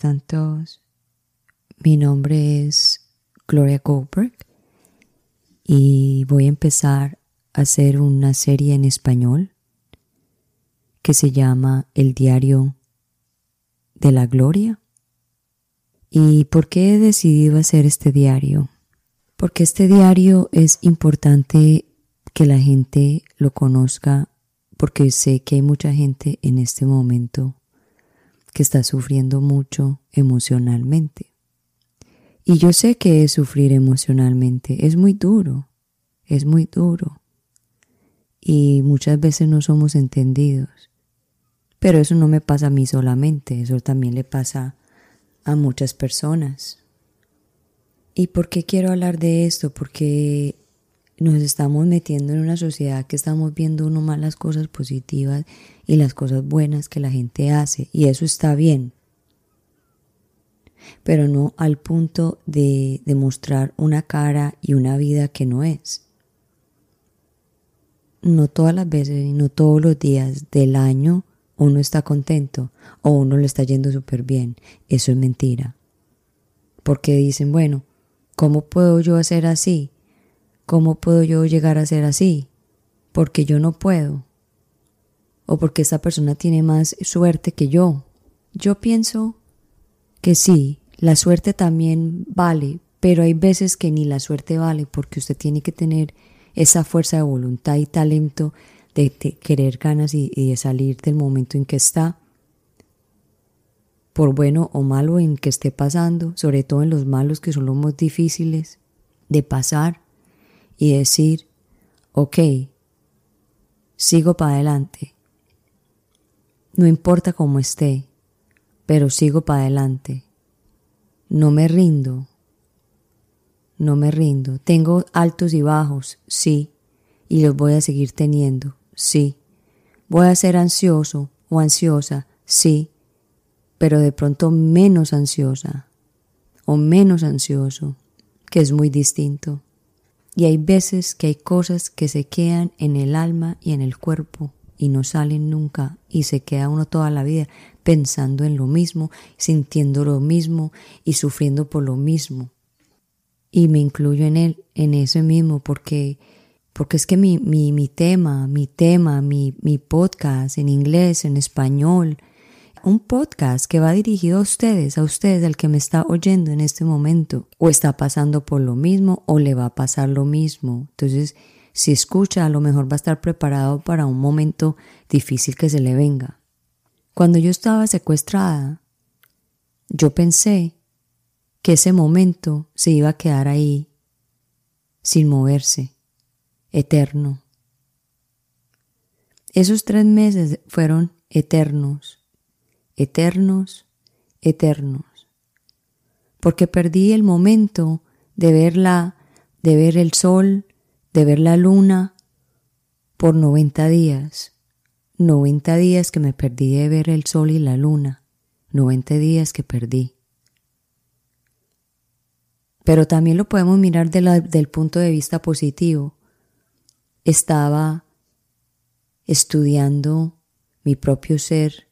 ¿cómo están? Mi nombre es Gloria Goldberg y voy a empezar a hacer una serie en español que se llama El Diario de la Gloria. ¿Y por qué he decidido hacer este diario? Porque este diario es importante que la gente lo conozca porque sé que hay mucha gente en este momento que está sufriendo mucho emocionalmente. Y yo sé que es sufrir emocionalmente, es muy duro, es muy duro. Y muchas veces no somos entendidos. Pero eso no me pasa a mí solamente, eso también le pasa a muchas personas. ¿Y por qué quiero hablar de esto? Porque nos estamos metiendo en una sociedad que estamos viendo uno más las cosas positivas y las cosas buenas que la gente hace y eso está bien pero no al punto de demostrar una cara y una vida que no es. No todas las veces y no todos los días del año uno está contento o uno le está yendo súper bien. Eso es mentira. Porque dicen, bueno, ¿cómo puedo yo hacer así? ¿Cómo puedo yo llegar a ser así? Porque yo no puedo. O porque esa persona tiene más suerte que yo. Yo pienso que sí, la suerte también vale, pero hay veces que ni la suerte vale porque usted tiene que tener esa fuerza de voluntad y talento de, querer ganas y de salir del momento en que está por bueno o malo en que esté pasando, sobre todo en los malos que son los más difíciles de pasar y decir, ok, sigo para adelante. No importa cómo esté, pero sigo para adelante. No me rindo. No me rindo. Tengo altos y bajos, sí, y los voy a seguir teniendo, sí. Voy a ser ansioso o ansiosa, sí, pero de pronto menos ansiosa o menos ansioso, que es muy distinto. Y hay veces que hay cosas que se quedan en el alma y en el cuerpo y no salen nunca y se queda uno toda la vida pensando en lo mismo, sintiendo lo mismo y sufriendo por lo mismo. Y me incluyo en él, en ese mismo, porque, porque es que mi, mi, mi tema, mi tema, mi, mi podcast en inglés, en español, un podcast que va dirigido a ustedes, a ustedes, al que me está oyendo en este momento, o está pasando por lo mismo o le va a pasar lo mismo. Entonces, si escucha, a lo mejor va a estar preparado para un momento difícil que se le venga. Cuando yo estaba secuestrada, yo pensé que ese momento se iba a quedar ahí, sin moverse, eterno. Esos tres meses fueron eternos eternos, eternos. Porque perdí el momento de verla, de ver el sol, de ver la luna por 90 días. 90 días que me perdí de ver el sol y la luna. 90 días que perdí. Pero también lo podemos mirar del punto de vista positivo. Estaba estudiando mi propio ser,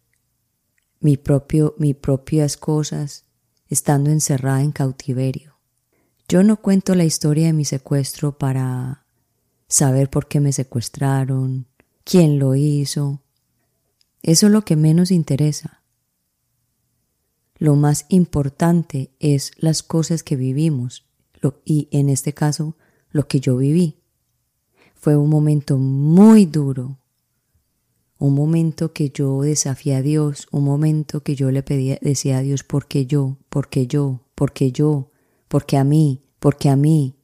mi propio, mis propias cosas, estando encerrada en cautiverio. Yo no cuento la historia de mi secuestro para saber por qué me secuestraron, quién lo hizo. Eso es lo que menos interesa. Lo más importante es las cosas que vivimos y en este caso lo que yo viví. Fue un momento muy duro, un momento que yo desafié a Dios, un momento que yo le pedía, decía a Dios, ¿por qué yo? ¿Por qué yo? ¿Por qué yo? ¿Por qué a mí? ¿Por qué a mí?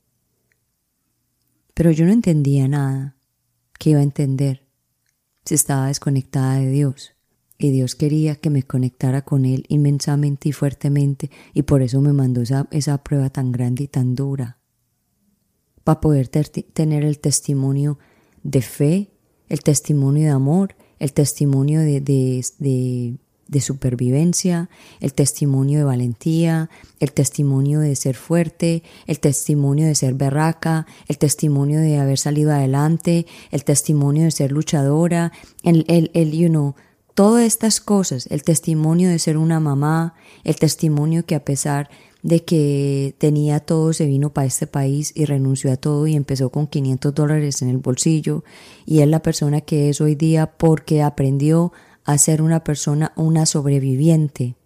Pero yo no entendía nada. ¿Qué iba a entender? Si estaba desconectada de Dios. Y Dios quería que me conectara con Él inmensamente y fuertemente, y por eso me mandó esa, esa prueba tan grande y tan dura. Para poder tener el testimonio de fe, el testimonio de amor el testimonio de, de, supervivencia, el testimonio de valentía, el testimonio de ser fuerte, el testimonio de ser berraca, el testimonio de haber salido adelante, el testimonio de ser luchadora, el, el, el you know, Todas estas cosas, el testimonio de ser una mamá, el testimonio que a pesar de que tenía todo, se vino para este país y renunció a todo y empezó con 500 dólares en el bolsillo y es la persona que es hoy día porque aprendió a ser una persona, una sobreviviente.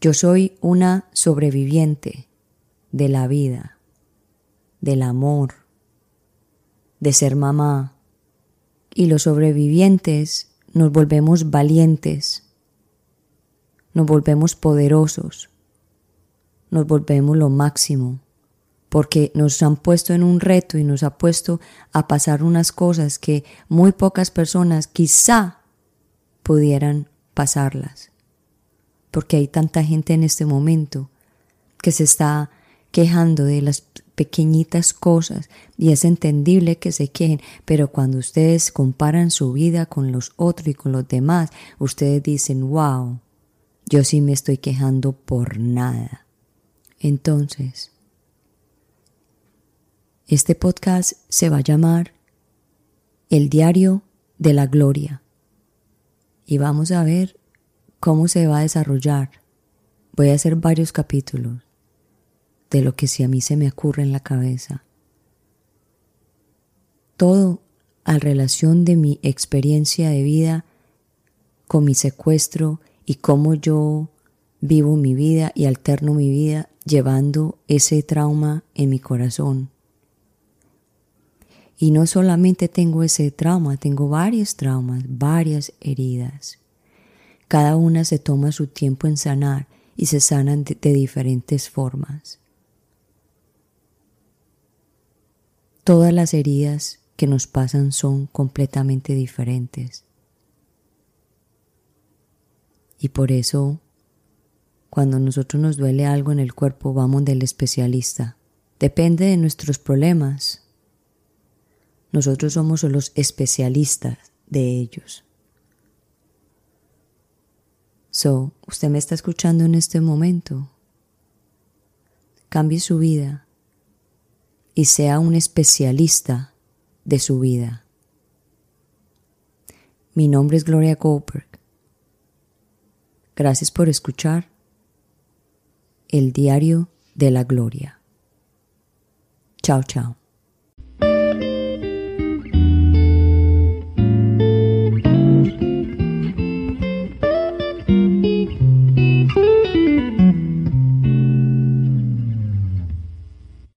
Yo soy una sobreviviente de la vida, del amor, de ser mamá. Y los sobrevivientes nos volvemos valientes nos volvemos poderosos, nos volvemos lo máximo, porque nos han puesto en un reto y nos ha puesto a pasar unas cosas que muy pocas personas quizá pudieran pasarlas, porque hay tanta gente en este momento que se está quejando de las pequeñitas cosas y es entendible que se quejen, pero cuando ustedes comparan su vida con los otros y con los demás, ustedes dicen, wow, yo sí me estoy quejando por nada. Entonces, este podcast se va a llamar El Diario de la Gloria y vamos a ver cómo se va a desarrollar. Voy a hacer varios capítulos de lo que si a mí se me ocurre en la cabeza. Todo a relación de mi experiencia de vida con mi secuestro y cómo yo vivo mi vida y alterno mi vida llevando ese trauma en mi corazón. Y no solamente tengo ese trauma, tengo varios traumas, varias heridas. Cada una se toma su tiempo en sanar y se sanan de, de diferentes formas. Todas las heridas que nos pasan son completamente diferentes. Y por eso, cuando nosotros nos duele algo en el cuerpo, vamos del especialista. Depende de nuestros problemas. Nosotros somos los especialistas de ellos. So, usted me está escuchando en este momento. Cambie su vida y sea un especialista de su vida. Mi nombre es Gloria Goldberg. Gracias por escuchar el diario de la gloria. Chao, chao.